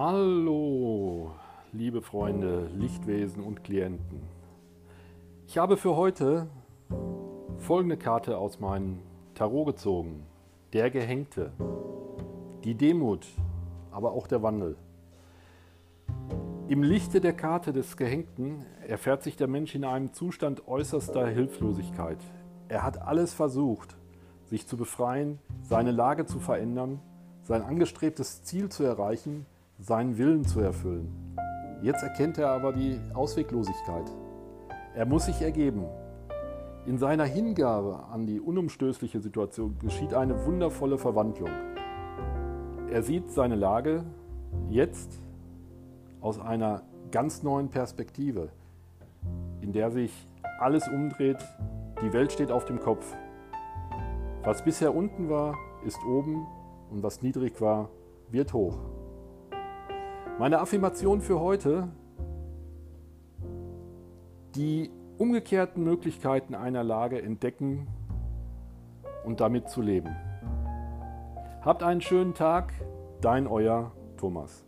Hallo, liebe Freunde, Lichtwesen und Klienten. Ich habe für heute folgende Karte aus meinem Tarot gezogen. Der Gehängte, die Demut, aber auch der Wandel. Im Lichte der Karte des Gehängten erfährt sich der Mensch in einem Zustand äußerster Hilflosigkeit. Er hat alles versucht, sich zu befreien, seine Lage zu verändern, sein angestrebtes Ziel zu erreichen, seinen Willen zu erfüllen. Jetzt erkennt er aber die Ausweglosigkeit. Er muss sich ergeben. In seiner Hingabe an die unumstößliche Situation geschieht eine wundervolle Verwandlung. Er sieht seine Lage jetzt aus einer ganz neuen Perspektive, in der sich alles umdreht, die Welt steht auf dem Kopf. Was bisher unten war, ist oben und was niedrig war, wird hoch. Meine Affirmation für heute, die umgekehrten Möglichkeiten einer Lage entdecken und damit zu leben. Habt einen schönen Tag, dein euer Thomas.